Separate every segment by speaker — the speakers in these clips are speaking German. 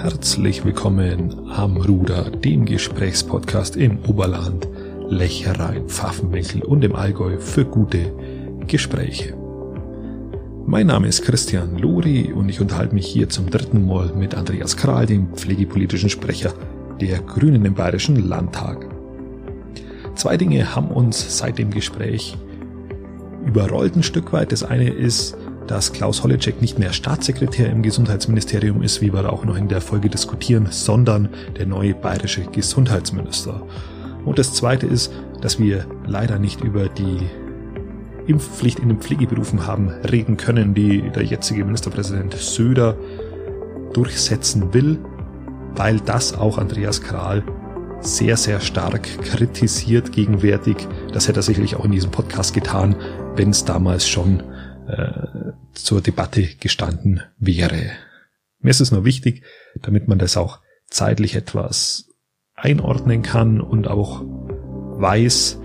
Speaker 1: Herzlich willkommen am Ruder, dem Gesprächspodcast im Oberland, Lecherein, Pfaffenwinkel und im Allgäu für gute Gespräche. Mein Name ist Christian Lori und ich unterhalte mich hier zum dritten Mal mit Andreas Kral, dem pflegepolitischen Sprecher der Grünen im Bayerischen Landtag. Zwei Dinge haben uns seit dem Gespräch überrollt ein Stück weit. Das eine ist, dass Klaus Holleczek nicht mehr Staatssekretär im Gesundheitsministerium ist, wie wir auch noch in der Folge diskutieren, sondern der neue bayerische Gesundheitsminister. Und das Zweite ist, dass wir leider nicht über die Impfpflicht in den Pflegeberufen haben reden können, die der jetzige Ministerpräsident Söder durchsetzen will, weil das auch Andreas Kral sehr, sehr stark kritisiert gegenwärtig. Das hätte er sicherlich auch in diesem Podcast getan, wenn es damals schon äh, zur Debatte gestanden wäre. Mir ist es nur wichtig, damit man das auch zeitlich etwas einordnen kann und auch weiß,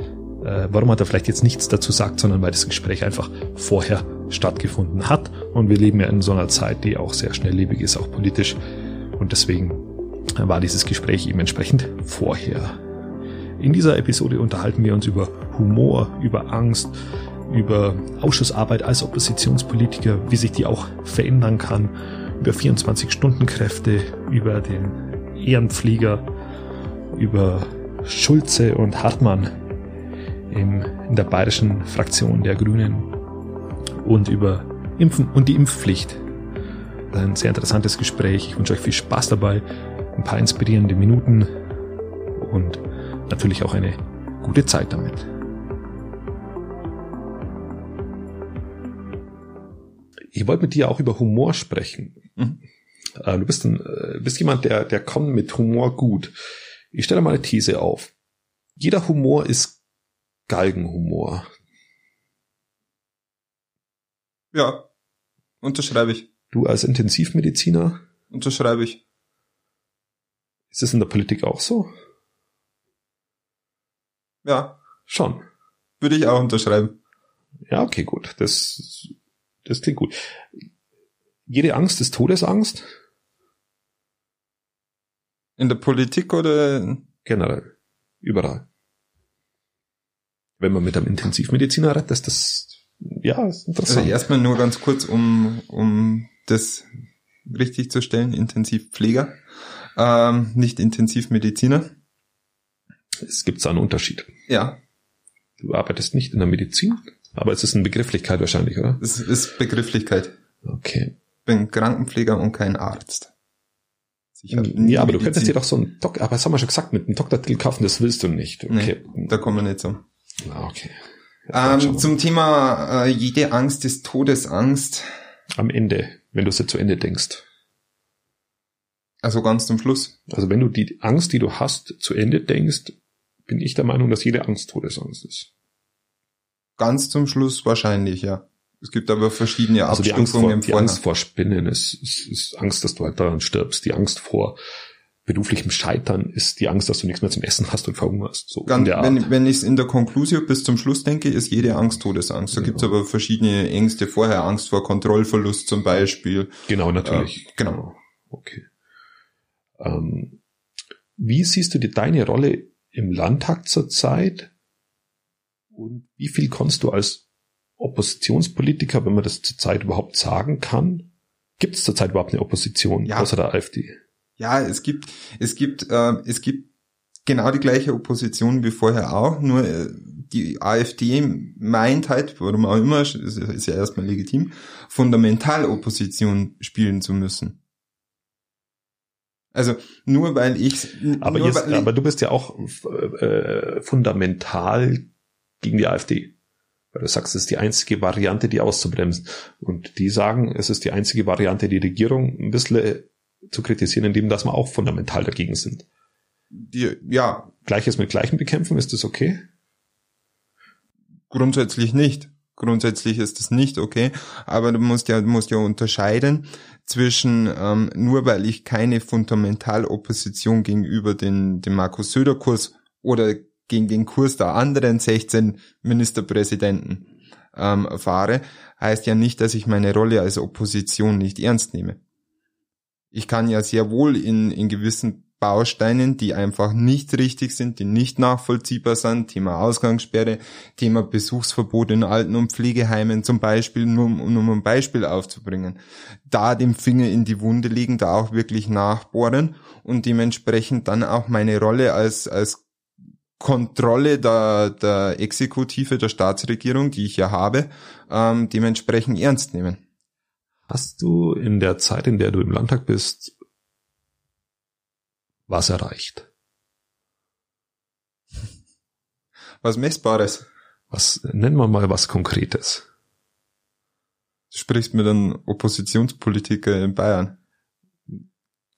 Speaker 1: äh, warum er da vielleicht jetzt nichts dazu sagt, sondern weil das Gespräch einfach vorher stattgefunden hat. Und wir leben ja in so einer Zeit, die auch sehr schnelllebig ist, auch politisch. Und deswegen war dieses Gespräch eben entsprechend vorher. In dieser Episode unterhalten wir uns über Humor, über Angst, über Ausschussarbeit als Oppositionspolitiker, wie sich die auch verändern kann, über 24-Stunden-Kräfte, über den Ehrenpfleger, über Schulze und Hartmann in, in der bayerischen Fraktion der Grünen und über Impfen und die Impfpflicht. Ein sehr interessantes Gespräch. Ich wünsche euch viel Spaß dabei, ein paar inspirierende Minuten und natürlich auch eine gute Zeit damit. Ich wollte mit dir auch über Humor sprechen. Mhm. Äh, du bist, ein, äh, bist jemand, der, der kommt mit Humor gut. Ich stelle mal eine These auf. Jeder Humor ist Galgenhumor.
Speaker 2: Ja, unterschreibe ich.
Speaker 1: Du als Intensivmediziner?
Speaker 2: Unterschreibe ich.
Speaker 1: Ist es in der Politik auch so?
Speaker 2: Ja.
Speaker 1: Schon.
Speaker 2: Würde ich auch unterschreiben.
Speaker 1: Ja, okay, gut. Das das klingt gut. Jede Angst ist Todesangst?
Speaker 2: In der Politik oder?
Speaker 1: Generell. Überall. Wenn man mit einem Intensivmediziner redet, ist das, ja, ist interessant.
Speaker 2: Also erstmal nur ganz kurz, um, um das richtig zu stellen, Intensivpfleger, ähm, nicht Intensivmediziner.
Speaker 1: Es gibt da einen Unterschied.
Speaker 2: Ja.
Speaker 1: Du arbeitest nicht in der Medizin, aber es ist eine Begrifflichkeit wahrscheinlich, oder?
Speaker 2: Es ist Begrifflichkeit.
Speaker 1: Okay.
Speaker 2: Bin Krankenpfleger und kein Arzt.
Speaker 1: ja, aber Medizin. du könntest dir doch so ein Doktor, aber das haben wir schon gesagt, mit einem Doktortitel kaufen, das willst du nicht.
Speaker 2: Okay. Nee, da kommen wir nicht so.
Speaker 1: Ah, okay.
Speaker 2: Ähm, zum Thema äh, jede Angst ist Todesangst.
Speaker 1: Am Ende, wenn du es zu Ende denkst.
Speaker 2: Also ganz zum Schluss.
Speaker 1: Also wenn du die Angst, die du hast, zu Ende denkst, bin ich der Meinung, dass jede Angst Todesangst ist.
Speaker 2: Ganz zum Schluss wahrscheinlich, ja. Es gibt aber verschiedene
Speaker 1: also die Angst vor, die Angst vor Spinnen ist, ist, ist Angst, dass du halt daran stirbst. Die Angst vor beruflichem Scheitern ist die Angst, dass du nichts mehr zum Essen hast und verhungerst. So
Speaker 2: Ganz, wenn wenn ich es in der Conclusio bis zum Schluss denke, ist jede Angst Todesangst. Da genau. gibt es aber verschiedene Ängste vorher. Angst vor Kontrollverlust zum Beispiel.
Speaker 1: Genau, natürlich.
Speaker 2: Äh, genau.
Speaker 1: Okay. Ähm, wie siehst du dir deine Rolle im Landtag zurzeit? Und wie viel kannst du als Oppositionspolitiker, wenn man das zurzeit überhaupt sagen kann? Gibt es zurzeit überhaupt eine Opposition ja. außer der AfD?
Speaker 2: Ja, es gibt, es gibt, äh, es gibt genau die gleiche Opposition wie vorher auch, nur äh, die AfD meint halt, warum auch immer, ist, ist ja erstmal legitim, fundamental Opposition spielen zu müssen. Also nur weil ich
Speaker 1: aber, jetzt, weil aber du bist ja auch äh, fundamental gegen die AfD. Weil du sagst, es ist die einzige Variante, die auszubremsen. Und die sagen, es ist die einzige Variante, die Regierung ein bisschen zu kritisieren, indem dass wir auch fundamental dagegen sind.
Speaker 2: Die, ja.
Speaker 1: Gleiches mit Gleichen bekämpfen, ist das okay?
Speaker 2: Grundsätzlich nicht. Grundsätzlich ist das nicht okay, aber du musst ja, du musst ja unterscheiden zwischen ähm, nur weil ich keine Fundamentalopposition gegenüber den, dem Markus Söder Kurs oder gegen den Kurs der anderen 16 Ministerpräsidenten ähm, fahre, heißt ja nicht, dass ich meine Rolle als Opposition nicht ernst nehme. Ich kann ja sehr wohl in, in gewissen Bausteinen, die einfach nicht richtig sind, die nicht nachvollziehbar sind, Thema Ausgangssperre, Thema Besuchsverbot in Alten- und Pflegeheimen zum Beispiel, nur, nur um ein Beispiel aufzubringen, da den Finger in die Wunde legen, da auch wirklich nachbohren und dementsprechend dann auch meine Rolle als, als Kontrolle der, der Exekutive, der Staatsregierung, die ich ja habe, ähm, dementsprechend ernst nehmen.
Speaker 1: Hast du in der Zeit, in der du im Landtag bist, was erreicht?
Speaker 2: Was Messbares?
Speaker 1: Was, nennen wir mal was Konkretes.
Speaker 2: Du sprichst mit einem Oppositionspolitiker in Bayern.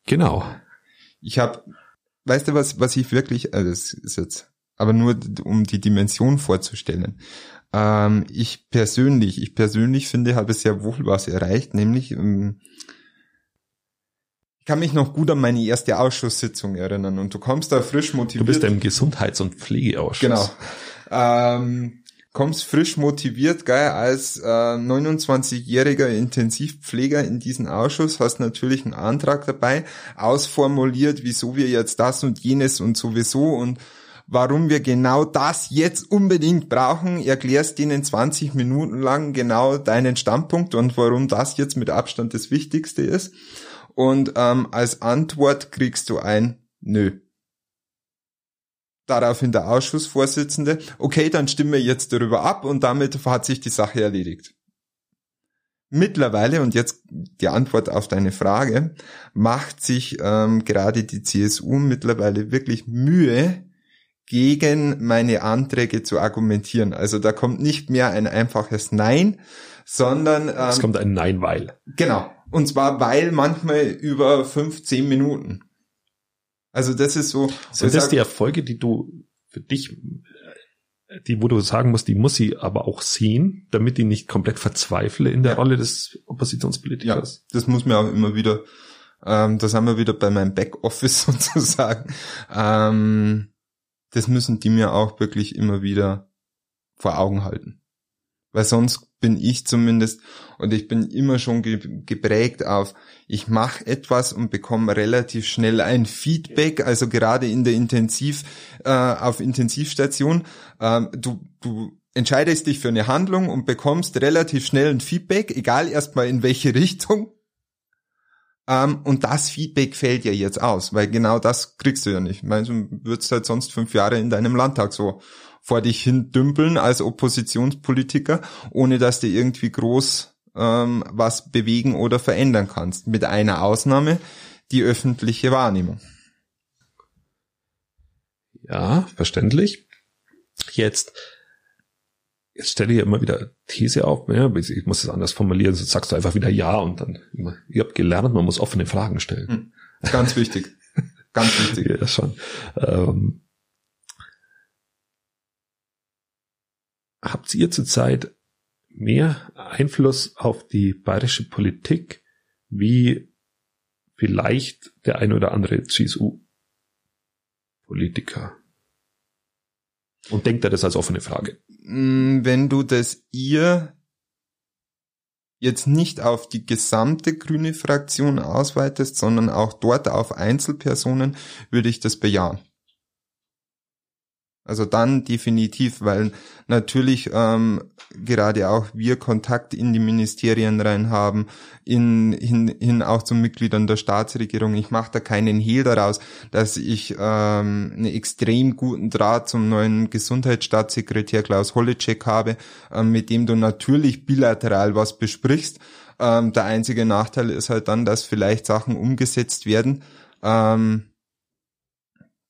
Speaker 1: Genau.
Speaker 2: Ich habe, weißt du was, was ich wirklich, also das ist jetzt, aber nur um die Dimension vorzustellen. Ähm, ich persönlich, ich persönlich finde, habe sehr wohl was erreicht, nämlich ähm, ich kann mich noch gut an meine erste Ausschusssitzung erinnern und du kommst da frisch motiviert.
Speaker 1: Du bist ja im Gesundheits- und Pflegeausschuss.
Speaker 2: Genau. Ähm, kommst frisch motiviert, geil, als äh, 29-jähriger Intensivpfleger in diesen Ausschuss, hast natürlich einen Antrag dabei, ausformuliert, wieso wir jetzt das und jenes und sowieso und warum wir genau das jetzt unbedingt brauchen, erklärst denen 20 Minuten lang genau deinen Standpunkt und warum das jetzt mit Abstand das Wichtigste ist und ähm, als Antwort kriegst du ein Nö. Daraufhin der Ausschussvorsitzende, okay, dann stimmen wir jetzt darüber ab und damit hat sich die Sache erledigt. Mittlerweile, und jetzt die Antwort auf deine Frage, macht sich ähm, gerade die CSU mittlerweile wirklich Mühe, gegen meine Anträge zu argumentieren. Also da kommt nicht mehr ein einfaches Nein, sondern
Speaker 1: ähm, es kommt ein Nein, weil.
Speaker 2: Genau. Und zwar weil manchmal über fünf, zehn Minuten. Also das ist so.
Speaker 1: Sind das die Erfolge, die du für dich, die, wo du sagen musst, die muss sie aber auch sehen, damit die nicht komplett verzweifle in der ja. Rolle des Oppositionspolitikers?
Speaker 2: Ja, das muss mir auch immer wieder, ähm, da sind wir wieder bei meinem Backoffice sozusagen. Ähm, das müssen die mir auch wirklich immer wieder vor Augen halten. Weil sonst bin ich zumindest und ich bin immer schon ge geprägt auf, ich mache etwas und bekomme relativ schnell ein Feedback, also gerade in der Intensiv, äh, auf Intensivstation, ähm, du, du entscheidest dich für eine Handlung und bekommst relativ schnell ein Feedback, egal erstmal in welche Richtung. Ähm, und das Feedback fällt ja jetzt aus, weil genau das kriegst du ja nicht. Meinst du, würdest halt sonst fünf Jahre in deinem Landtag so vor dich hin dümpeln als Oppositionspolitiker, ohne dass du irgendwie groß ähm, was bewegen oder verändern kannst. Mit einer Ausnahme, die öffentliche Wahrnehmung.
Speaker 1: Ja, verständlich. Jetzt, jetzt stelle ich immer wieder These auf, ja, ich muss es anders formulieren, sonst sagst du einfach wieder Ja und dann immer, ihr habt gelernt, man muss offene Fragen stellen.
Speaker 2: Hm. Ganz wichtig. Ganz wichtig.
Speaker 1: ja, schon. Ähm, habt ihr zurzeit mehr Einfluss auf die bayerische Politik wie vielleicht der ein oder andere CSU-Politiker? Und denkt er das als offene Frage?
Speaker 2: Mm, wenn du das ihr jetzt nicht auf die gesamte grüne Fraktion ausweitest, sondern auch dort auf Einzelpersonen, würde ich das bejahen. Also dann definitiv, weil natürlich ähm, gerade auch wir Kontakt in die Ministerien rein haben, in, hin, hin auch zu Mitgliedern der Staatsregierung. Ich mache da keinen Hehl daraus, dass ich ähm, einen extrem guten Draht zum neuen Gesundheitsstaatssekretär Klaus Holleczek habe, ähm, mit dem du natürlich bilateral was besprichst. Ähm, der einzige Nachteil ist halt dann, dass vielleicht Sachen umgesetzt werden. Ähm,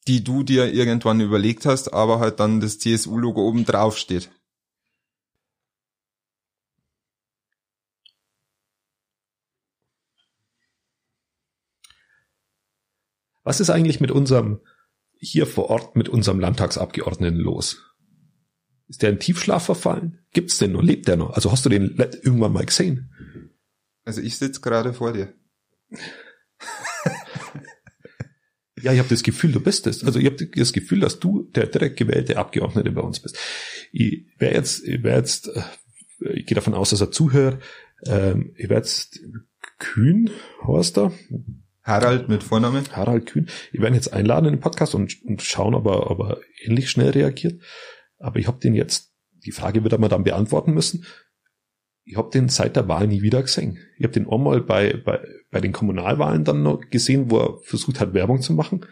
Speaker 2: die du dir irgendwann überlegt hast, aber halt dann das CSU-Logo oben drauf steht.
Speaker 1: Was ist eigentlich mit unserem, hier vor Ort mit unserem Landtagsabgeordneten los? Ist der in Tiefschlaf verfallen? Gibt's den noch? Lebt der noch? Also hast du den irgendwann mal gesehen?
Speaker 2: Also ich sitze gerade vor dir.
Speaker 1: Ja, ich habe das Gefühl, du bist es. Also ich habe das Gefühl, dass du der direkt gewählte Abgeordnete bei uns bist. Ich wäre jetzt, ich wäre jetzt, äh, ich gehe davon aus, dass er zuhört. Ähm, ich wäre jetzt Kühn, Horster.
Speaker 2: Harald mit Vornamen.
Speaker 1: Harald Kühn. Wir werden jetzt einladen in den Podcast und, und schauen, ob er, ob er ähnlich schnell reagiert. Aber ich habe den jetzt, die Frage wird er mal dann beantworten müssen. Ich habe den seit der Wahl nie wieder gesehen. Ich habe den einmal bei, bei, bei den Kommunalwahlen dann noch gesehen, wo er versucht hat, Werbung zu machen.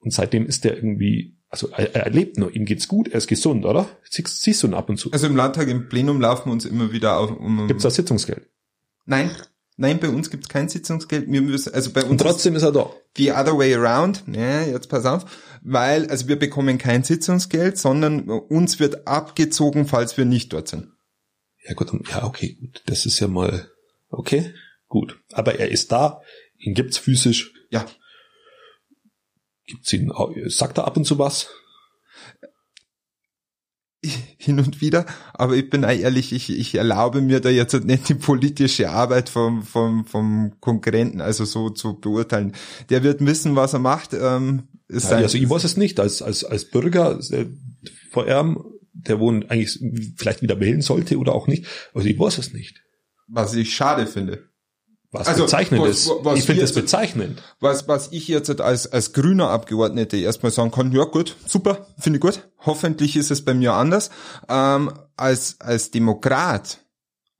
Speaker 1: Und seitdem ist der irgendwie, also er, er lebt noch, ihm geht's gut, er ist gesund, oder? Siehst, siehst du ihn ab und zu?
Speaker 2: Also im Landtag im Plenum laufen wir uns immer wieder auf. Um,
Speaker 1: Gibt's da Sitzungsgeld?
Speaker 2: Nein, nein, bei uns gibt's kein Sitzungsgeld. Wir müssen, also bei uns
Speaker 1: Und trotzdem ist er da.
Speaker 2: the other way around. Ja, jetzt pass auf, weil also wir bekommen kein Sitzungsgeld, sondern uns wird abgezogen, falls wir nicht dort sind.
Speaker 1: Ja gut, ja okay, gut. Das ist ja mal okay, gut. Aber er ist da, ihn gibt's physisch.
Speaker 2: Ja.
Speaker 1: Gibt's ihn, sagt er ab und zu was?
Speaker 2: hin und wieder, aber ich bin auch ehrlich, ich, ich erlaube mir da jetzt nicht die politische Arbeit vom, vom, vom Konkurrenten, also so zu beurteilen. Der wird wissen, was er macht. Ähm, ist
Speaker 1: Ja,
Speaker 2: sein-
Speaker 1: also ich weiß es nicht, als, als, als Bürger äh, vor ihm, der wohl eigentlich vielleicht wieder wählen sollte oder auch nicht, also ich weiß es nicht.
Speaker 2: was ich schade finde.
Speaker 1: Was
Speaker 2: Also,
Speaker 1: bezeichnend
Speaker 2: was-
Speaker 1: ist.
Speaker 2: was
Speaker 1: ich finde das bezeichnend.
Speaker 2: Was, was ich jetzt als, als grüner Abgeordneter erstmal sagen kann, ja gut, super, finde ich gut. Hoffentlich ist es bei mir anders. Ähm, als, als Demokrat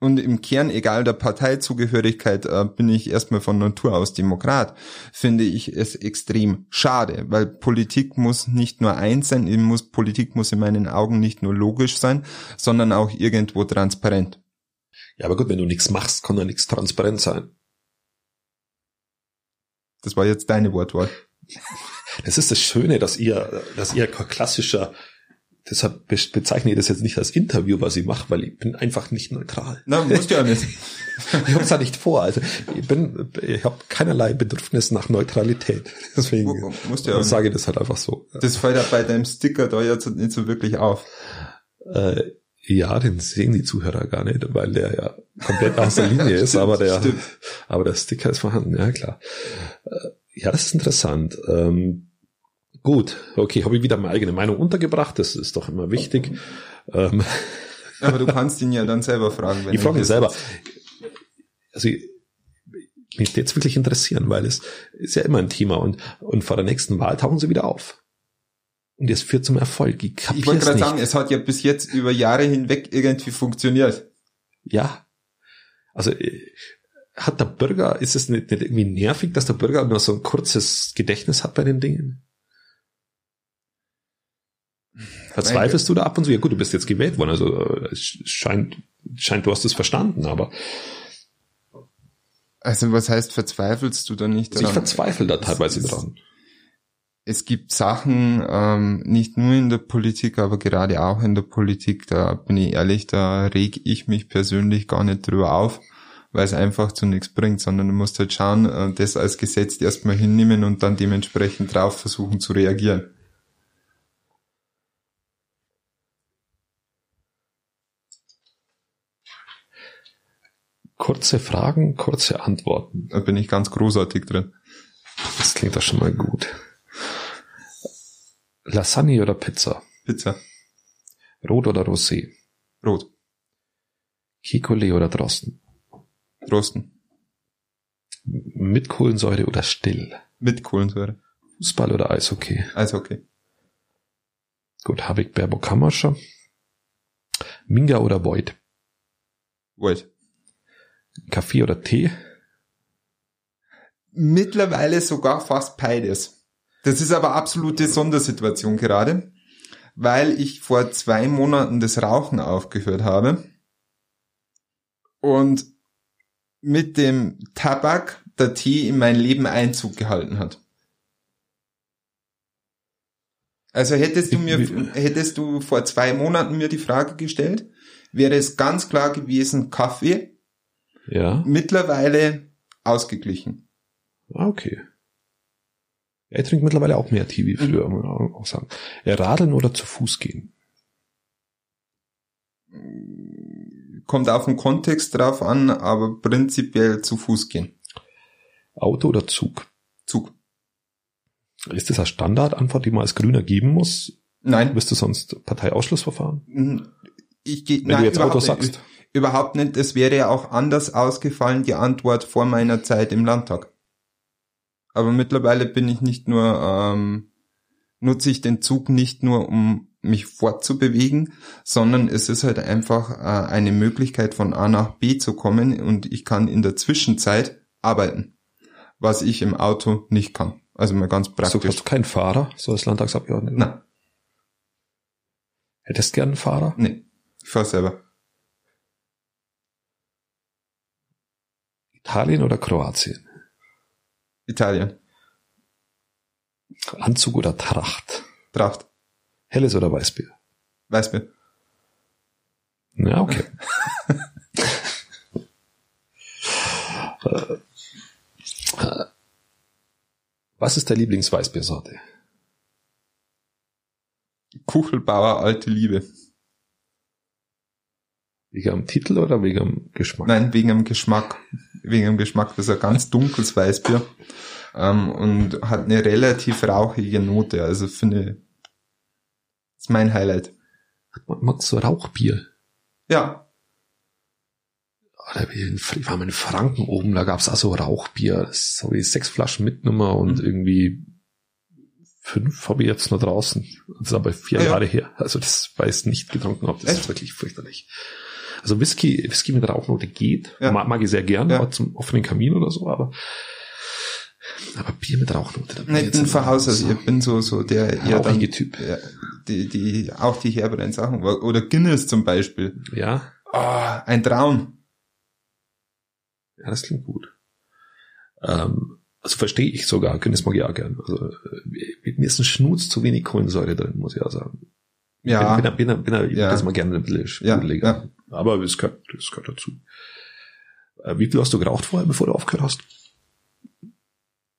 Speaker 2: und im Kern, egal der Parteizugehörigkeit, äh, bin ich erstmal von Natur aus Demokrat, finde ich es extrem schade, weil Politik muss nicht nur eins sein, muss, Politik muss in meinen Augen nicht nur logisch sein, sondern auch irgendwo transparent.
Speaker 1: Ja, aber gut, wenn du nichts machst, kann ja nichts transparent sein.
Speaker 2: Das war jetzt deine Wortwahl.
Speaker 1: Das ist das Schöne, dass ihr, dass ihr klassischer, deshalb be- bezeichne ich das jetzt nicht als Interview, was ich mache, weil ich bin einfach nicht neutral.
Speaker 2: Na, musst du ja nicht.
Speaker 1: Ich habe es ja nicht vor. Also ich bin, ich habe keinerlei Bedürfnis nach Neutralität. Deswegen
Speaker 2: Mu- musst du ja
Speaker 1: sage ich das halt einfach so.
Speaker 2: Das fällt ja bei deinem Sticker da jetzt nicht so wirklich auf.
Speaker 1: Äh, ja, den sehen die Zuhörer gar nicht, weil der ja komplett aus der Linie ist,
Speaker 2: Stimmt,
Speaker 1: aber der,
Speaker 2: stimmt.
Speaker 1: aber der Sticker ist vorhanden, ja klar. Äh, ja, das ist interessant. Ähm, gut, okay, habe ich wieder meine eigene Meinung untergebracht, das ist doch immer wichtig. Ähm,
Speaker 2: Aber du kannst ihn ja dann selber fragen. Wenn
Speaker 1: ich frage mich
Speaker 2: hier
Speaker 1: selber. Also ich- mich jetzt wirklich interessieren, weil es ist ja immer ein Thema und, und vor der nächsten Wahl tauchen sie wieder auf. Und es führt zum Erfolg. Ich
Speaker 2: Ich wollte gerade sagen, es hat ja bis jetzt über Jahre hinweg irgendwie funktioniert.
Speaker 1: Ja. Also äh, hat der Bürger, ist es nicht, nicht irgendwie nervig, dass der Bürger nur so ein kurzes Gedächtnis hat bei den Dingen? Verzweifelst du da ab und zu? Ja gut, du bist jetzt gewählt worden, also äh, es scheint, scheint, du hast es verstanden, aber
Speaker 2: Also was heißt, verzweifelst du da nicht
Speaker 1: also ich
Speaker 2: daran?
Speaker 1: verzweifle da teilweise
Speaker 2: es-
Speaker 1: dran.
Speaker 2: es gibt Sachen, ähm, nicht nur in der Politik, aber gerade auch in der Politik, da bin ich ehrlich, da reg ich mich persönlich gar nicht drüber auf, weil es einfach zu nichts bringt, sondern du musst halt schauen, äh, das als Gesetz erstmal hinnehmen und dann dementsprechend drauf versuchen zu reagieren.
Speaker 1: Kurze Fragen, kurze Antworten.
Speaker 2: Da bin ich ganz großartig drin.
Speaker 1: Das klingt doch schon mal gut. Lasagne oder Pizza?
Speaker 2: Pizza,
Speaker 1: Rot oder Rosé?
Speaker 2: rot,
Speaker 1: Kikole oder Drosten?
Speaker 2: rosten,
Speaker 1: Mit Kohlensäure oder still?
Speaker 2: mit Kohlensäure,
Speaker 1: Fußball oder Eishockey?
Speaker 2: Eishockey,
Speaker 1: Gut, Havik, Baerbock, Hammerscher. Minga oder Void?
Speaker 2: Wald.
Speaker 1: Kaffee oder Tee?
Speaker 2: Mittlerweile sogar fast beides. Das ist aber absolute Sondersituation gerade, weil ich vor zwei Monaten das Rauchen aufgehört habe und mit dem Tabak der Tee in mein Leben Einzug gehalten hat. Also hättest du mir, hättest du vor zwei Monaten mir die Frage gestellt, wäre es ganz klar gewesen Kaffee,
Speaker 1: Ja.
Speaker 2: mittlerweile ausgeglichen.
Speaker 1: Ah, okay. Er trinkt mittlerweile auch mehr Tee wie früher, muss man auch sagen. Radeln oder zu Fuß gehen?
Speaker 2: kommt auf den Kontext drauf an, aber prinzipiell zu Fuß gehen.
Speaker 1: Auto oder Zug?
Speaker 2: Zug.
Speaker 1: Ist das eine Standardantwort, die man als Grüner geben muss?
Speaker 2: Nein.
Speaker 1: Bist du sonst Parteiausschlussverfahren?
Speaker 2: Ich gehe
Speaker 1: Wenn du jetzt Auto sagst.
Speaker 2: Überhaupt nicht. Es wäre ja auch anders ausgefallen, die Antwort vor meiner Zeit im Landtag. Aber mittlerweile bin ich nicht nur, ähm, nutze ich den Zug nicht nur, um mich fortzubewegen, sondern es ist halt einfach äh, eine Möglichkeit von A nach B zu kommen und ich kann in der Zwischenzeit arbeiten, was ich im Auto nicht kann. Also mal ganz praktisch.
Speaker 1: So, hast du keinen Fahrer, so als Landtagsabgeordneter?
Speaker 2: Nein.
Speaker 1: Hättest gern einen Fahrer?
Speaker 2: Nee, ich fahr selber.
Speaker 1: Italien oder Kroatien?
Speaker 2: Italien.
Speaker 1: Anzug oder Tracht?
Speaker 2: Tracht.
Speaker 1: Helles oder Weißbier?
Speaker 2: Weißbier.
Speaker 1: Ja, okay. Was ist der Lieblingsweißbiersorte?
Speaker 2: Kuchelbauer alte Liebe.
Speaker 1: Wegen am Titel oder wegen am Geschmack?
Speaker 2: Nein, wegen dem Geschmack. Wegen dem Geschmack. Das ist ein ganz dunkles Weißbier. Ähm, und hat eine relativ rauchige Note. Also finde, ist mein Highlight.
Speaker 1: Magst du Rauchbier?
Speaker 2: Ja.
Speaker 1: In, ich war mal in Franken oben, da gab's auch so Rauchbier. Ich sechs Flaschen mitgenommen und
Speaker 2: Mhm.
Speaker 1: irgendwie fünf habe ich jetzt noch draußen. Das ist aber vier
Speaker 2: Ah, ja.
Speaker 1: Jahre her. Also das weiß nicht getrunken habe. Das
Speaker 2: Echt?
Speaker 1: ist wirklich fürchterlich. Also Whisky, Whisky mit Rauchnote geht.
Speaker 2: Ja.
Speaker 1: Mag, mag ich sehr gern,
Speaker 2: Ja.
Speaker 1: zum offenen Kamin oder so, aber aber Bier mit Rauchnote. da bin
Speaker 2: Nee, ich bin
Speaker 1: immer
Speaker 2: von Haus aus,
Speaker 1: so
Speaker 2: ich bin so, so der eher dann,
Speaker 1: Typ.
Speaker 2: ja, die, die, auch die herberen Sachen. Oder Guinness zum Beispiel.
Speaker 1: Ja,
Speaker 2: Ah, ein Traum.
Speaker 1: ja, das klingt gut. Ähm, also verstehe ich sogar, Guinness mag ich auch gern. Also äh, mir ist ein Schnutz zu wenig Kohlensäure drin, muss ich auch sagen.
Speaker 2: Ja.
Speaker 1: Bin, bin, bin, bin, bin
Speaker 2: Ja.
Speaker 1: das mal gerne ein bisschen
Speaker 2: Ja,
Speaker 1: sprudeliger. Aber es gehört, das gehört dazu. Äh, Wie viel hast du geraucht vorher, bevor du aufgehört hast?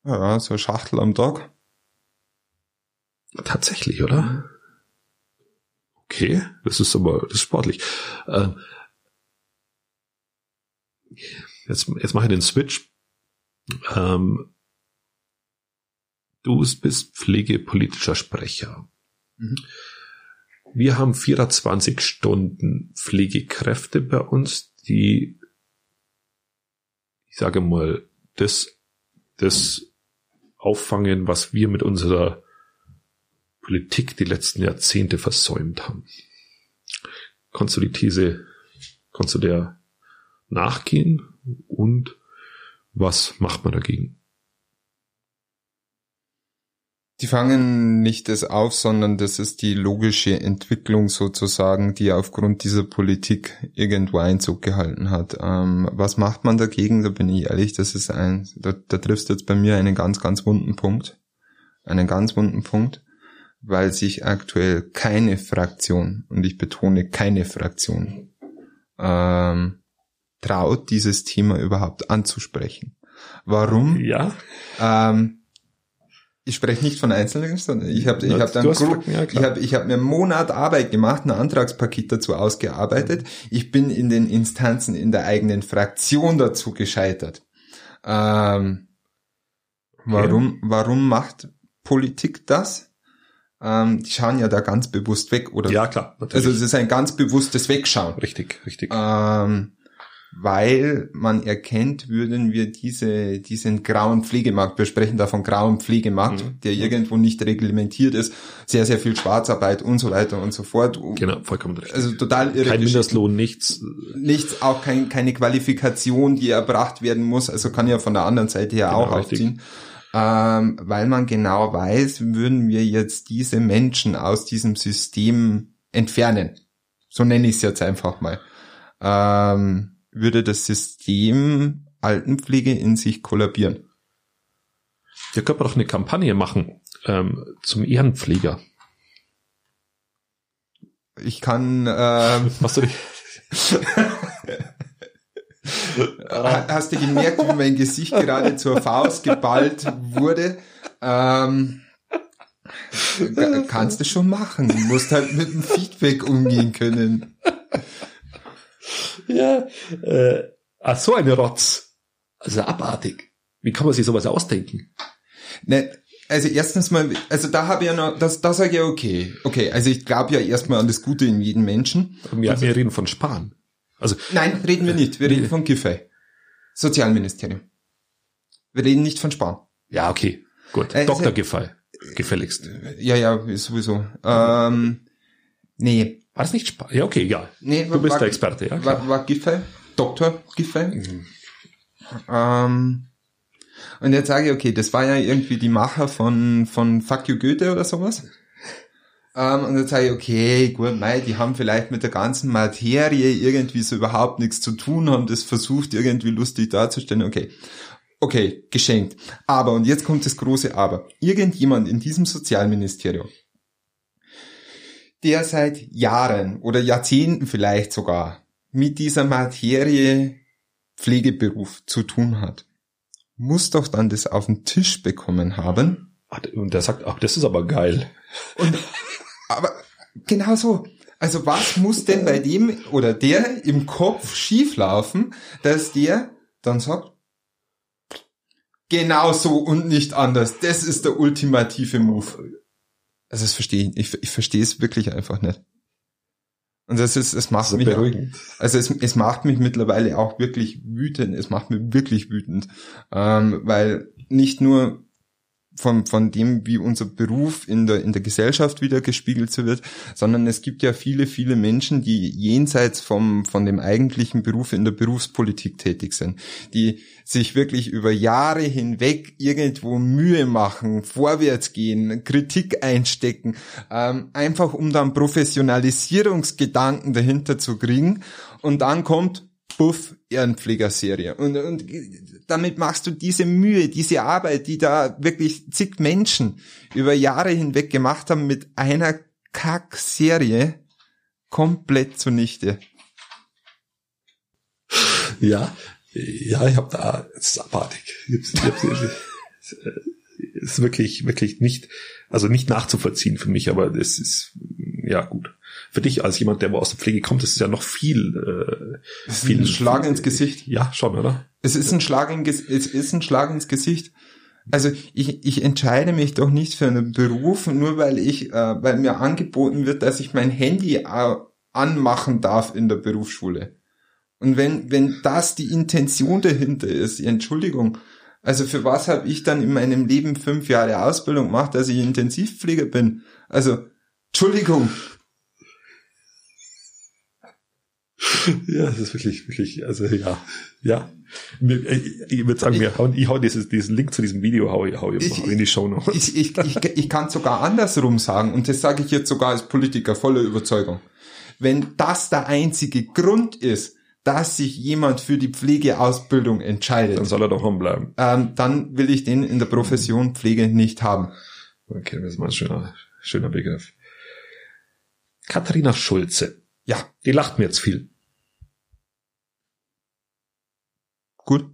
Speaker 2: Ja, so eine Schachtel am Tag.
Speaker 1: Tatsächlich, oder? Okay, das ist aber das ist sportlich. Ähm, jetzt, jetzt mache ich den Switch. Ähm, du bist pflegepolitischer Sprecher.
Speaker 2: Mhm.
Speaker 1: Wir haben 24 Stunden Pflegekräfte bei uns, die, ich sage mal, das, das auffangen, was wir mit unserer Politik die letzten Jahrzehnte versäumt haben. Kannst du die These, kannst du der nachgehen und was macht man dagegen?
Speaker 2: Die fangen nicht das auf, sondern das ist die logische Entwicklung sozusagen, die aufgrund dieser Politik irgendwo Einzug gehalten hat. Ähm, was macht man dagegen? Da bin ich ehrlich, das ist ein, da, da triffst du jetzt bei mir einen ganz, ganz wunden Punkt. Einen ganz wunden Punkt, weil sich aktuell keine Fraktion, und ich betone keine Fraktion, ähm, traut, dieses Thema überhaupt anzusprechen. Warum?
Speaker 1: Ja,
Speaker 2: Ähm, ich spreche nicht von Einzelnen, sondern ich habe ich
Speaker 1: Ja,
Speaker 2: hab dann
Speaker 1: Fakten, ja,
Speaker 2: ich habe ich hab mir einen Monat Arbeit gemacht, ein Antragspaket dazu ausgearbeitet. Ich bin in den Instanzen in der eigenen Fraktion dazu gescheitert. Ähm, warum warum macht Politik das? Ähm, die schauen ja da ganz bewusst weg oder
Speaker 1: ja klar, natürlich.
Speaker 2: also es ist ein ganz bewusstes Wegschauen.
Speaker 1: richtig, richtig.
Speaker 2: Ähm, weil man erkennt, würden wir diese, diesen grauen Pflegemarkt, wir sprechen da von grauem Pflegemarkt,
Speaker 1: Mhm.
Speaker 2: der irgendwo nicht reglementiert ist, sehr, sehr viel Schwarzarbeit und so weiter und so fort.
Speaker 1: genau, vollkommen richtig.
Speaker 2: Also total irre
Speaker 1: Kein. Mindestlohn, nichts.
Speaker 2: Nichts, auch kein, keine Qualifikation, die erbracht werden muss, also kann ja von der anderen Seite her
Speaker 1: Genau,
Speaker 2: auch
Speaker 1: richtig.
Speaker 2: aufziehen. Ähm, weil man genau weiß, würden wir jetzt diese Menschen aus diesem System entfernen. So nenne ich es jetzt einfach mal. Ähm, würde das System Altenpflege in sich kollabieren.
Speaker 1: Wir können doch eine Kampagne machen ähm, zum Ehrenpfleger.
Speaker 2: Ich kann, ähm,
Speaker 1: Hast du dich?
Speaker 2: Ha- Hast du gemerkt, wie mein Gesicht gerade zur Faust geballt wurde? Ähm, ka- kannst du schon machen. Du musst halt mit dem Feedback umgehen können.
Speaker 1: Ja, äh, ach so eine Rotz. Also abartig. Wie kann man sich sowas ausdenken?
Speaker 2: Ne, also erstens mal, also da habe ich ja noch, das, das sage ich ja okay. Okay, also ich glaube ja erstmal an das Gute in jedem Menschen.
Speaker 1: Wir, wir reden von Sparen. Also
Speaker 2: Nein, reden wir nicht. Wir reden von Giffey. Sozialministerium. Wir reden nicht von Sparen.
Speaker 1: Ja, okay. Gut.
Speaker 2: Äh,
Speaker 1: Dr.
Speaker 2: ist-
Speaker 1: Giffey. Gefälligst.
Speaker 2: Ja, ja, sowieso. Ähm, nee.
Speaker 1: War das nicht Spaß? Ja, okay, ja.
Speaker 2: nee
Speaker 1: Du bist
Speaker 2: war,
Speaker 1: der Experte, ja. klar.
Speaker 2: War, war Giffey, Dr. Giffey.
Speaker 1: Mhm.
Speaker 2: Ähm, und jetzt sage ich, okay, das war ja irgendwie die Macher von, von Fuck You Goethe oder sowas. Ähm, und jetzt sage ich, okay, gut, mei, die haben vielleicht mit der ganzen Materie irgendwie so überhaupt nichts zu tun, haben das versucht irgendwie lustig darzustellen, okay. Okay, geschenkt. Aber, und jetzt kommt das große Aber. Irgendjemand in diesem Sozialministerium, der seit Jahren oder Jahrzehnten vielleicht sogar mit dieser Materie Pflegeberuf zu tun hat, muss doch dann das auf den Tisch bekommen haben.
Speaker 1: Und der sagt, ach, das ist aber geil.
Speaker 2: Und, aber genau so. Also was muss denn bei dem oder der im Kopf schieflaufen, dass der dann sagt, genau so und nicht anders. Das ist der ultimative Move. Also das verstehe ich, ich, ich verstehe es wirklich einfach nicht. Und das ist, es macht
Speaker 1: ist
Speaker 2: mich,
Speaker 1: beruhigend.
Speaker 2: also es, es macht mich mittlerweile auch wirklich wütend. Es macht mich wirklich wütend, ähm, weil nicht nur von, von dem, wie unser Beruf in der, in der Gesellschaft wieder gespiegelt wird, sondern es gibt ja viele, viele Menschen, die jenseits vom, von dem eigentlichen Beruf in der Berufspolitik tätig sind, die sich wirklich über Jahre hinweg irgendwo Mühe machen, vorwärts gehen, Kritik einstecken, ähm, einfach um dann Professionalisierungsgedanken dahinter zu kriegen. Und dann kommt Buff Ehrenpflegerserie. Und, und damit machst du diese Mühe, diese Arbeit, die da wirklich zig Menschen über Jahre hinweg gemacht haben, mit einer Kack-Serie komplett zunichte.
Speaker 1: Ja, ja, ich habe da, es ist abartig. Es ist wirklich, wirklich nicht, also nicht nachzuvollziehen für mich, aber es ist, ja gut. Für dich als jemand, der aus der Pflege kommt, ist es ja noch viel, äh,
Speaker 2: Das ist
Speaker 1: viel
Speaker 2: ein Schlag ins Gesicht.
Speaker 1: Ja, schon, oder?
Speaker 2: Es ist ein Schlag, in, es ist ein Schlag ins Gesicht. Also ich, ich entscheide mich doch nicht für einen Beruf, nur weil ich, äh, weil mir angeboten wird, dass ich mein Handy äh, anmachen darf in der Berufsschule. Und wenn, wenn das die Intention dahinter ist, Entschuldigung, also für was habe ich dann in meinem Leben fünf Jahre Ausbildung gemacht, dass ich Intensivpfleger bin? Also, Entschuldigung.
Speaker 1: Ja, das ist wirklich, wirklich, also ja, ja. Ich würde sagen, wir hauen, ich hau dieses, diesen Link zu diesem Video hau, ich- hau, ich, in die Show noch.
Speaker 2: Ich, ich, ich, ich kann sogar andersrum sagen, und das sage ich jetzt sogar als Politiker voller Überzeugung. Wenn das der einzige Grund ist, dass sich jemand für die Pflegeausbildung
Speaker 1: Dann
Speaker 2: entscheidet,
Speaker 1: soll er doch bleiben.
Speaker 2: ähm, dann will ich den in der Profession Pflege nicht haben.
Speaker 1: Okay, das ist mal ein schöner, schöner Begriff. Katharina Schulze.
Speaker 2: Ja,
Speaker 1: Die lacht mir jetzt viel.
Speaker 2: gut.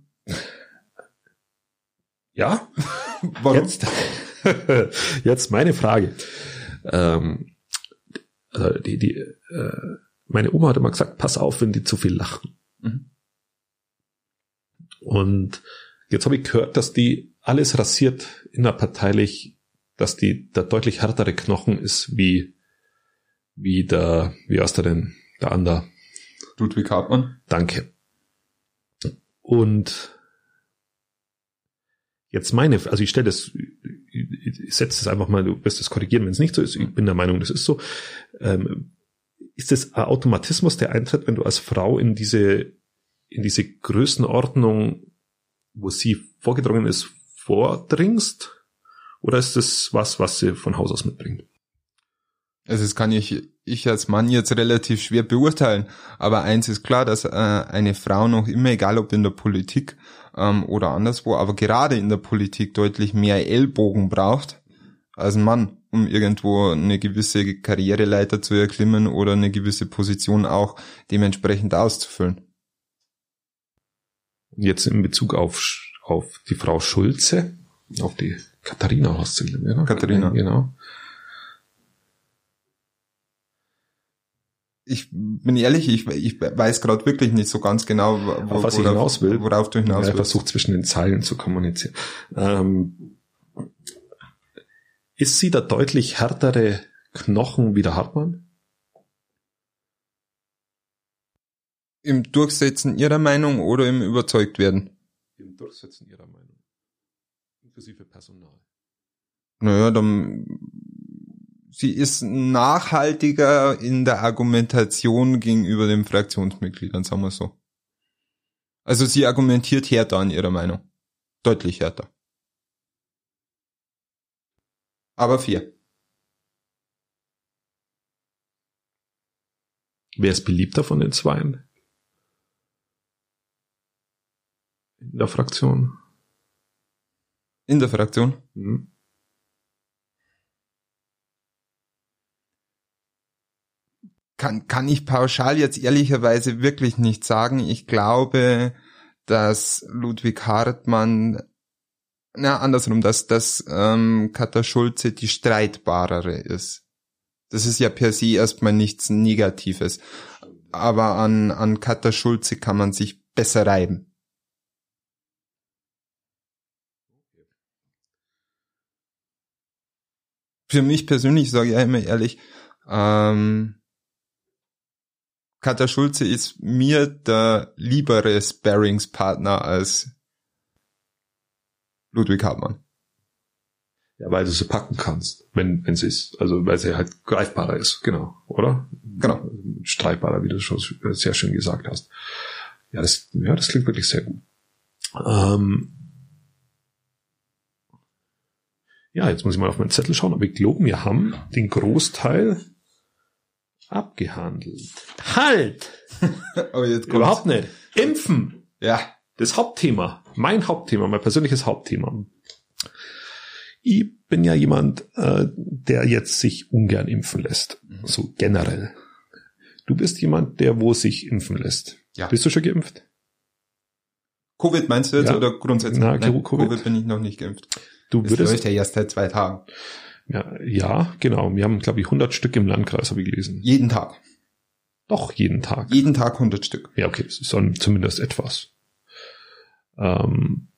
Speaker 1: Ja?
Speaker 2: Warum?
Speaker 1: Jetzt, jetzt meine Frage. Ähm, also die, die, äh, meine Oma hat immer gesagt, pass auf, wenn die zu viel lachen.
Speaker 2: Mhm.
Speaker 1: Und jetzt habe ich gehört, dass die alles rasiert innerparteilich, dass die der deutlich härtere Knochen ist wie wie der wie heißt der denn der andere.
Speaker 2: Ludwig Hartmann.
Speaker 1: Danke. Und jetzt meine, also ich stelle das, ich, ich setze das einfach mal, du wirst das korrigieren, wenn es nicht so ist. Ich bin der Meinung, das ist so. Ähm, ist das ein Automatismus, der eintritt, wenn du als Frau in diese, in diese Größenordnung, wo sie vorgedrungen ist, vordringst? Oder ist das was, was sie von Haus aus mitbringt?
Speaker 2: Also das kann ich, ich als Mann jetzt relativ schwer beurteilen. Aber eins ist klar, dass äh, eine Frau noch immer, egal ob in der Politik ähm, oder anderswo, aber gerade in der Politik deutlich mehr Ellbogen braucht als ein Mann, um irgendwo eine gewisse Karriereleiter zu erklimmen oder eine gewisse Position auch dementsprechend auszufüllen.
Speaker 1: Jetzt in Bezug auf, auf die Frau Schulze, auf die Katharina hast du, oder?
Speaker 2: Katharina.
Speaker 1: Genau.
Speaker 2: Ich bin ehrlich, ich, ich weiß gerade wirklich nicht so ganz genau, wo,
Speaker 1: was ich
Speaker 2: worauf,
Speaker 1: hinaus will.
Speaker 2: worauf du hinaus
Speaker 1: Ja,
Speaker 2: willst.
Speaker 1: versucht zwischen den Zeilen zu kommunizieren. Ähm, ist sie der deutlich härtere Knochen wie der Hartmann?
Speaker 2: Im Durchsetzen ihrer Meinung oder im überzeugt werden?
Speaker 1: Im Durchsetzen ihrer Meinung. Inklusive Personal.
Speaker 2: Naja, dann sie ist nachhaltiger in der Argumentation gegenüber den Fraktionsmitgliedern, sagen wir so. Also sie argumentiert härter an ihrer Meinung. Deutlich härter. Aber vier.
Speaker 1: Wer ist beliebter von den Zweien? In der Fraktion?
Speaker 2: In der Fraktion?
Speaker 1: Hm.
Speaker 2: Kann, kann ich pauschal jetzt ehrlicherweise wirklich nicht sagen. Ich glaube, dass Ludwig Hartmann, na andersrum, dass, dass ähm, Katha Schulze die streitbarere ist. Das ist ja per se erstmal nichts Negatives. Aber an, an Katha Schulze kann man sich besser reiben. Für mich persönlich sage ich ja immer ehrlich, ähm, Katha Schulze ist mir der liebere Sparringspartner als Ludwig Hartmann.
Speaker 1: Ja, weil du sie packen kannst, wenn wenn sie ist. Also weil sie halt greifbarer ist, genau, oder?
Speaker 2: Genau.
Speaker 1: Streitbarer, wie du schon sehr schön gesagt hast. Ja, das, ja, das klingt wirklich sehr gut. Ähm ja, jetzt muss ich mal auf meinen Zettel schauen, aber ich glaube, wir haben den Großteil abgehandelt. Halt!
Speaker 2: oh, jetzt kommt's.
Speaker 1: Überhaupt nicht. Impfen!
Speaker 2: Ja.
Speaker 1: Das Hauptthema, mein Hauptthema, mein persönliches Hauptthema. Ich bin ja jemand, äh, der jetzt sich ungern impfen lässt.
Speaker 2: Mhm.
Speaker 1: So generell. Du bist jemand, der wo sich impfen lässt.
Speaker 2: Ja.
Speaker 1: Bist du schon geimpft?
Speaker 2: Covid meinst du jetzt
Speaker 1: Ja.
Speaker 2: oder grundsätzlich?
Speaker 1: Na,
Speaker 2: Nein,
Speaker 1: Covid.
Speaker 2: Covid bin ich noch nicht geimpft.
Speaker 1: Du
Speaker 2: Das
Speaker 1: würdest,
Speaker 2: läuft ja erst seit zwei Tagen.
Speaker 1: Ja, ja, genau. Wir haben, glaube ich, 100 Stück im Landkreis, habe ich gelesen.
Speaker 2: Jeden Tag.
Speaker 1: Doch, jeden Tag.
Speaker 2: Jeden Tag 100 Stück.
Speaker 1: Ja, okay, das ist dann zumindest etwas. Ähm,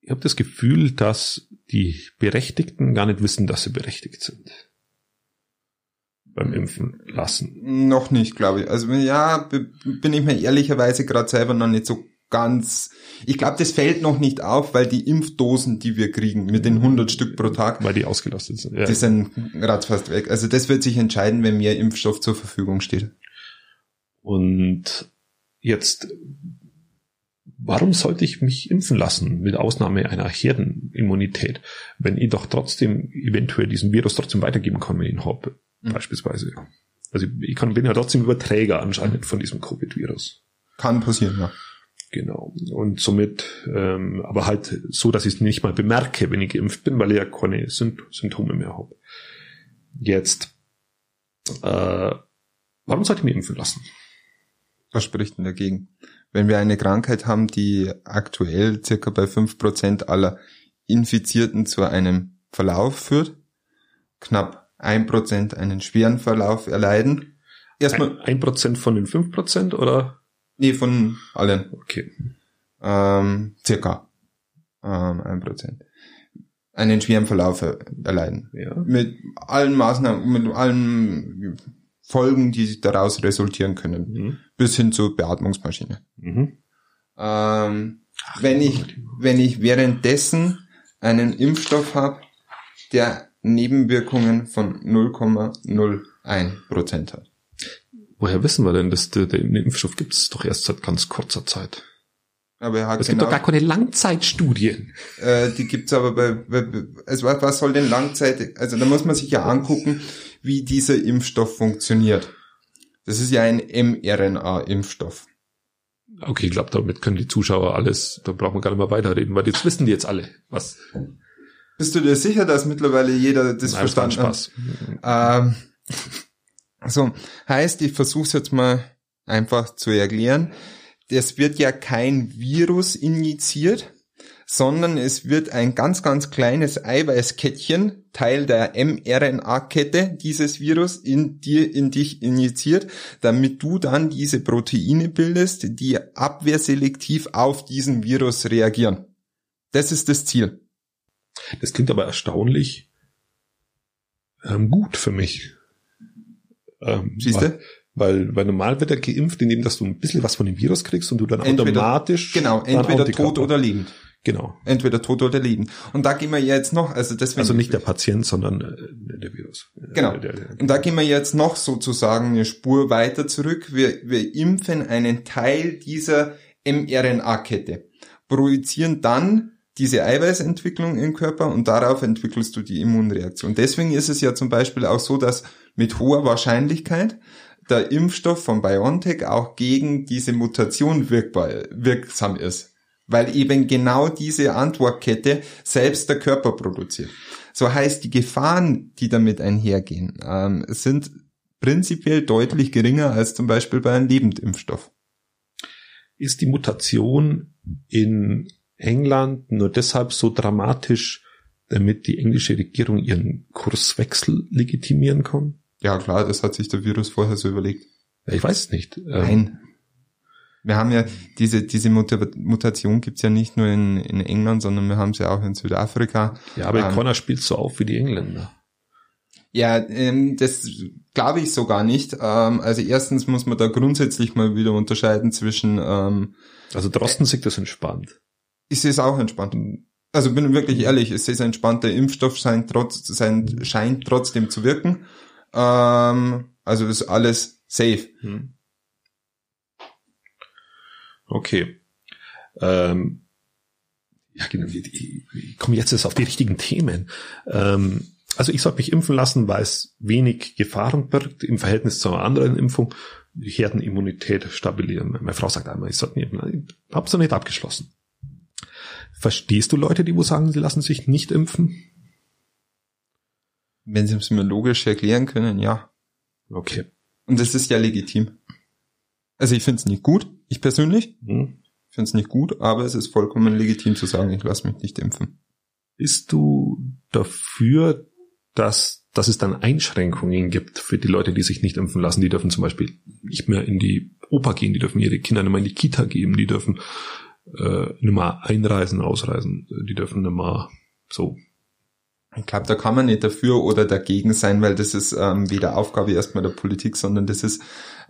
Speaker 1: ich habe das Gefühl, dass die Berechtigten gar nicht wissen, dass sie berechtigt sind. Beim Impfen lassen.
Speaker 2: Noch nicht, glaube ich. Also ja, bin ich mir ehrlicherweise gerade selber noch nicht so ganz. Ich glaube, das fällt noch nicht auf, weil die Impfdosen, die wir kriegen, mit den 100 Stück pro Tag,
Speaker 1: Weil die ausgelastet sind. Ja.
Speaker 2: die sind ratzfast weg. Also das wird sich entscheiden, wenn mehr Impfstoff zur Verfügung steht.
Speaker 1: Und jetzt, warum sollte ich mich impfen lassen, mit Ausnahme einer Herdenimmunität, wenn ich doch trotzdem eventuell diesen Virus trotzdem weitergeben kann, wenn ich ihn habe,
Speaker 2: Mhm.
Speaker 1: beispielsweise. Also ich kann, bin ja trotzdem Überträger anscheinend von diesem Covid-Virus.
Speaker 2: Kann passieren, ja.
Speaker 1: Genau. Und somit, ähm, aber halt so, dass ich es nicht mal bemerke, wenn ich geimpft bin, weil ich ja keine Symp Symptome mehr habe. Jetzt, äh, warum sollte ich mich impfen lassen?
Speaker 2: Was spricht denn dagegen? Wenn wir eine Krankheit haben, die aktuell circa bei 5% aller Infizierten zu einem Verlauf führt, knapp 1% einen schweren Verlauf erleiden. Erstmal,
Speaker 1: Ein, ein Prozent von den fünf Prozent oder?
Speaker 2: Nee, von allen,
Speaker 1: Okay.
Speaker 2: ähm, circa ähm, 1%. Einen schweren Verlauf er- erleiden.
Speaker 1: Ja.
Speaker 2: Mit allen Maßnahmen, mit allen Folgen, die daraus resultieren können.
Speaker 1: Mhm.
Speaker 2: Bis hin zur Beatmungsmaschine.
Speaker 1: Mhm.
Speaker 2: Ähm, wenn ich, wenn ich währenddessen einen Impfstoff habe, der Nebenwirkungen von 0,01 Prozent hat.
Speaker 1: Woher wissen wir denn, dass der, der Impfstoff gibt es doch erst seit ganz kurzer Zeit?
Speaker 2: Aber er hat
Speaker 1: Es gibt
Speaker 2: genau,
Speaker 1: doch gar keine Langzeitstudien.
Speaker 2: äh, die gibt's aber bei, bei also was, was soll denn Langzeit, also da muss man sich ja angucken, wie dieser Impfstoff funktioniert. Das ist ja ein mRNA-Impfstoff.
Speaker 1: Okay, ich glaube, damit können die Zuschauer alles, da brauchen wir gar nicht mehr weiterreden, weil jetzt wissen die jetzt alle, was.
Speaker 2: Bist du dir sicher, dass mittlerweile jeder das
Speaker 1: Nein,
Speaker 2: verstanden hat?
Speaker 1: Spaß.
Speaker 2: Ähm, so, heißt, ich versuche es jetzt mal einfach zu erklären. Es wird ja kein Virus injiziert, sondern es wird ein ganz, ganz kleines Eiweißkettchen, Teil der mRNA-Kette dieses Virus, in dir, in dich injiziert, damit du dann diese Proteine bildest, die abwehrselektiv auf diesen Virus reagieren. Das ist das Ziel.
Speaker 1: Das klingt aber erstaunlich ähm, gut für mich. Ähm,
Speaker 2: Siehst
Speaker 1: weil,
Speaker 2: du?
Speaker 1: Weil, weil normal wird er geimpft, indem dass du ein bisschen was von dem Virus kriegst und du dann
Speaker 2: Entweder-
Speaker 1: automatisch.
Speaker 2: Genau, entweder tot oder lebend.
Speaker 1: Genau.
Speaker 2: Entweder tot oder lebend. Und da gehen wir jetzt noch, also deswegen.
Speaker 1: Also nicht der Patient, sondern äh, der Virus.
Speaker 2: Genau.
Speaker 1: Äh, Der, der,
Speaker 2: Und da gehen wir jetzt noch sozusagen eine Spur weiter zurück. Wir, wir impfen einen Teil dieser mRNA-Kette, projizieren dann diese Eiweißentwicklung im Körper und darauf entwickelst du die Immunreaktion. Deswegen ist es ja zum Beispiel auch so, dass mit hoher Wahrscheinlichkeit der Impfstoff von BioNTech auch gegen diese Mutation wirkbar, wirksam ist. Weil eben genau diese Antwortkette selbst der Körper produziert. So heißt, die Gefahren, die damit einhergehen, ähm, sind prinzipiell deutlich geringer als zum Beispiel bei einem Lebendimpfstoff.
Speaker 1: ist die Mutation in England nur deshalb so dramatisch, damit die englische Regierung ihren Kurswechsel legitimieren kann?
Speaker 2: Ja klar, das hat sich der Virus vorher so überlegt.
Speaker 1: Ja, ich weiß es nicht. Ähm,
Speaker 2: Nein. Wir haben ja diese, diese Muta- Mutation gibt's ja nicht nur in, in England, sondern wir haben sie auch in Südafrika.
Speaker 1: Ja, aber
Speaker 2: Ähm,
Speaker 1: Connor spielt so auf wie die Engländer.
Speaker 2: Ja, ähm, das glaube ich so gar nicht. Ähm, also erstens muss man da grundsätzlich mal wieder unterscheiden zwischen, ähm,
Speaker 1: Also Drosten sieht das entspannt.
Speaker 2: Ist es auch entspannt. Also bin wirklich ehrlich, es ist entspannt, der Impfstoff scheint, trotz, sein, scheint trotzdem zu wirken. Ähm, also ist alles safe.
Speaker 1: Hm. Okay. Ähm, ja, genau. Ich, ich, ich komme jetzt erst auf die richtigen Themen. Ähm, also ich sollte mich impfen lassen, weil es wenig Gefahren birgt im Verhältnis zu einer anderen Impfung. Herdenimmunität stabilieren. Meine Frau sagt einmal, ich sollte impfen. Ich hab's noch nicht abgeschlossen. Verstehst du Leute, die wo sagen, sie lassen sich nicht impfen?
Speaker 2: Wenn sie es mir logisch erklären können, ja.
Speaker 1: Okay.
Speaker 2: Und das ist ja legitim. Also ich finde es nicht gut, ich persönlich
Speaker 1: Hm.
Speaker 2: finde es nicht gut, aber es ist vollkommen legitim zu sagen, ich lasse mich nicht impfen.
Speaker 1: Bist du dafür, dass, dass es dann Einschränkungen gibt für die Leute, die sich nicht impfen lassen? Die dürfen zum Beispiel nicht mehr in die Oper gehen, die dürfen ihre Kinder nicht mehr in die Kita geben, die dürfen äh, nicht mehr einreisen, ausreisen, die dürfen nicht mehr so.
Speaker 2: Ich glaube, da kann man nicht dafür oder dagegen sein, weil das ist ähm, weder Aufgabe erstmal der Politik, sondern das ist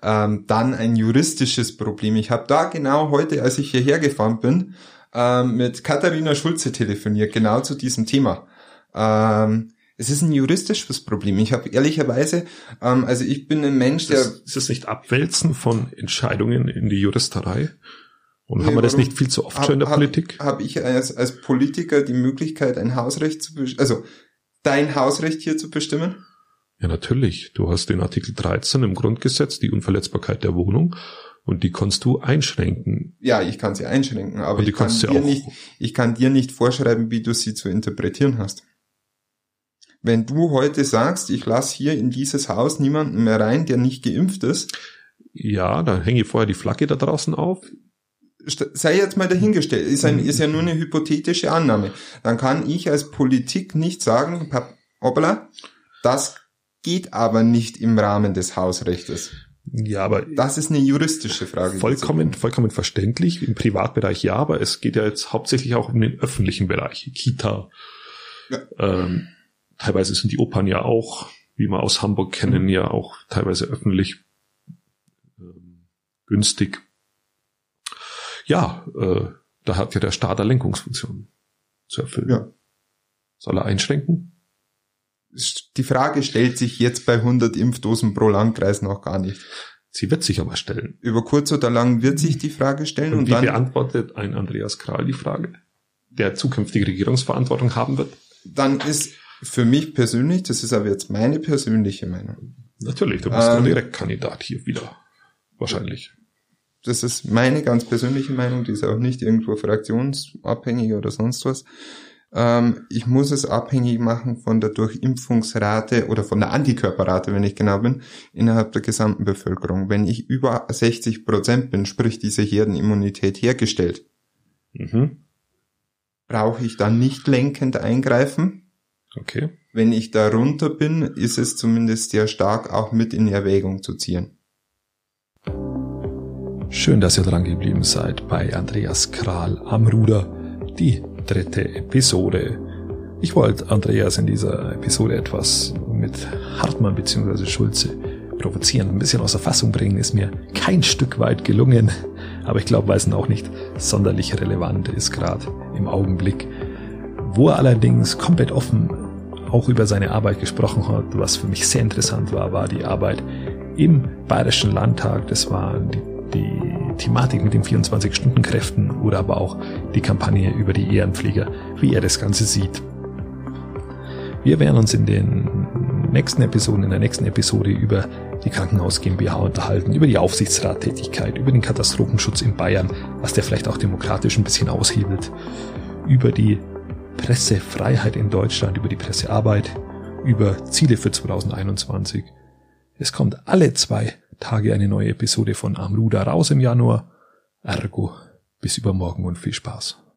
Speaker 2: ähm, dann ein juristisches Problem. Ich habe da genau heute, als ich hierher gefahren bin, ähm, mit Katharina Schulze telefoniert, genau zu diesem Thema. Ähm, es ist ein juristisches Problem. Ich habe ehrlicherweise, ähm, also ich bin ein Mensch, der
Speaker 1: Ist, ist es nicht Abwälzen von Entscheidungen in die Juristerei? Und
Speaker 2: Nee,
Speaker 1: haben wir das nicht viel zu oft schon in der
Speaker 2: hab,
Speaker 1: Politik?
Speaker 2: Habe ich als, als Politiker die Möglichkeit, ein Hausrecht zu also dein Hausrecht hier zu bestimmen?
Speaker 1: Ja, natürlich. Du hast den Artikel 13 im Grundgesetz, die Unverletzbarkeit der Wohnung, und die kannst du einschränken.
Speaker 2: Ja, ich kann sie einschränken, aber ich kann dir nicht, ich kann dir nicht vorschreiben, wie du sie zu interpretieren hast. Wenn du heute sagst, ich lasse hier in dieses Haus niemanden mehr rein, der nicht geimpft ist,
Speaker 1: Ja, da hänge ich vorher die Flagge da draußen auf.
Speaker 2: Sei jetzt mal dahingestellt, ist, ein, ist ja nur eine hypothetische Annahme. Dann kann ich als Politik nicht sagen, hoppala, das geht aber nicht im Rahmen des Hausrechtes.
Speaker 1: Ja, aber
Speaker 2: Das ist eine juristische Frage.
Speaker 1: vollkommen, vollkommen verständlich. Im Privatbereich ja, aber es geht ja jetzt hauptsächlich auch um den öffentlichen Bereich. Kita.
Speaker 2: Ja.
Speaker 1: Ähm, teilweise sind die Opern ja auch, wie wir aus Hamburg kennen, ja auch teilweise öffentlich ähm, günstig. Ja, äh, da hat ja der Staat eine Lenkungsfunktion zu erfüllen.
Speaker 2: Ja.
Speaker 1: Soll er einschränken?
Speaker 2: Die Frage stellt sich jetzt bei 100 Impfdosen pro Landkreis noch gar nicht.
Speaker 1: Sie wird sich aber stellen.
Speaker 2: Über kurz oder lang wird sich die Frage stellen
Speaker 1: Und,
Speaker 2: und,
Speaker 1: wie
Speaker 2: dann,
Speaker 1: beantwortet ein Andreas Kral die Frage, der zukünftige Regierungsverantwortung haben wird?
Speaker 2: dann ist für mich persönlich, das ist aber jetzt meine persönliche Meinung,
Speaker 1: Natürlich, du bist
Speaker 2: Ähm,
Speaker 1: ein Direktkandidat hier wieder. Wahrscheinlich.
Speaker 2: Das ist meine ganz persönliche Meinung, die ist auch nicht irgendwo fraktionsabhängig oder sonst was. Ähm, ich muss es abhängig machen von der Durchimpfungsrate oder von der Antikörperrate, wenn ich genau bin, innerhalb der gesamten Bevölkerung. Wenn ich über 60 Prozent bin, sprich diese Herdenimmunität hergestellt,
Speaker 1: Mhm.
Speaker 2: brauche ich dann nicht lenkend eingreifen.
Speaker 1: Okay.
Speaker 2: Wenn ich darunter bin, ist es zumindest sehr stark auch mit in Erwägung zu ziehen.
Speaker 1: Schön, dass ihr dran geblieben seid bei Andreas Kral am Ruder, die dritte Episode. Ich wollte Andreas in dieser Episode etwas mit Hartmann bzw. Schulze provozieren, ein bisschen außer Fassung bringen, ist mir kein Stück weit gelungen. Aber ich glaube, weil es auch nicht sonderlich relevant ist, gerade im Augenblick. Wo er allerdings komplett offen auch über seine Arbeit gesprochen hat, was für mich sehr interessant war, war die Arbeit im Bayerischen Landtag. Das war die, die Thematik mit den 24-Stunden-Kräften oder aber auch die Kampagne über die Ehrenpfleger, wie er das Ganze sieht. Wir werden uns in den nächsten Episoden, in der nächsten Episode über die Krankenhaus GmbH unterhalten, über die Aufsichtsrattätigkeit, über den Katastrophenschutz in Bayern, was der vielleicht auch demokratisch ein bisschen aushebelt, über die Pressefreiheit in Deutschland, über die Pressearbeit, über Ziele für 2021. Es kommt alle zwei Tage eine neue Episode von Amruda raus im Januar. Ergo, bis übermorgen und viel Spaß.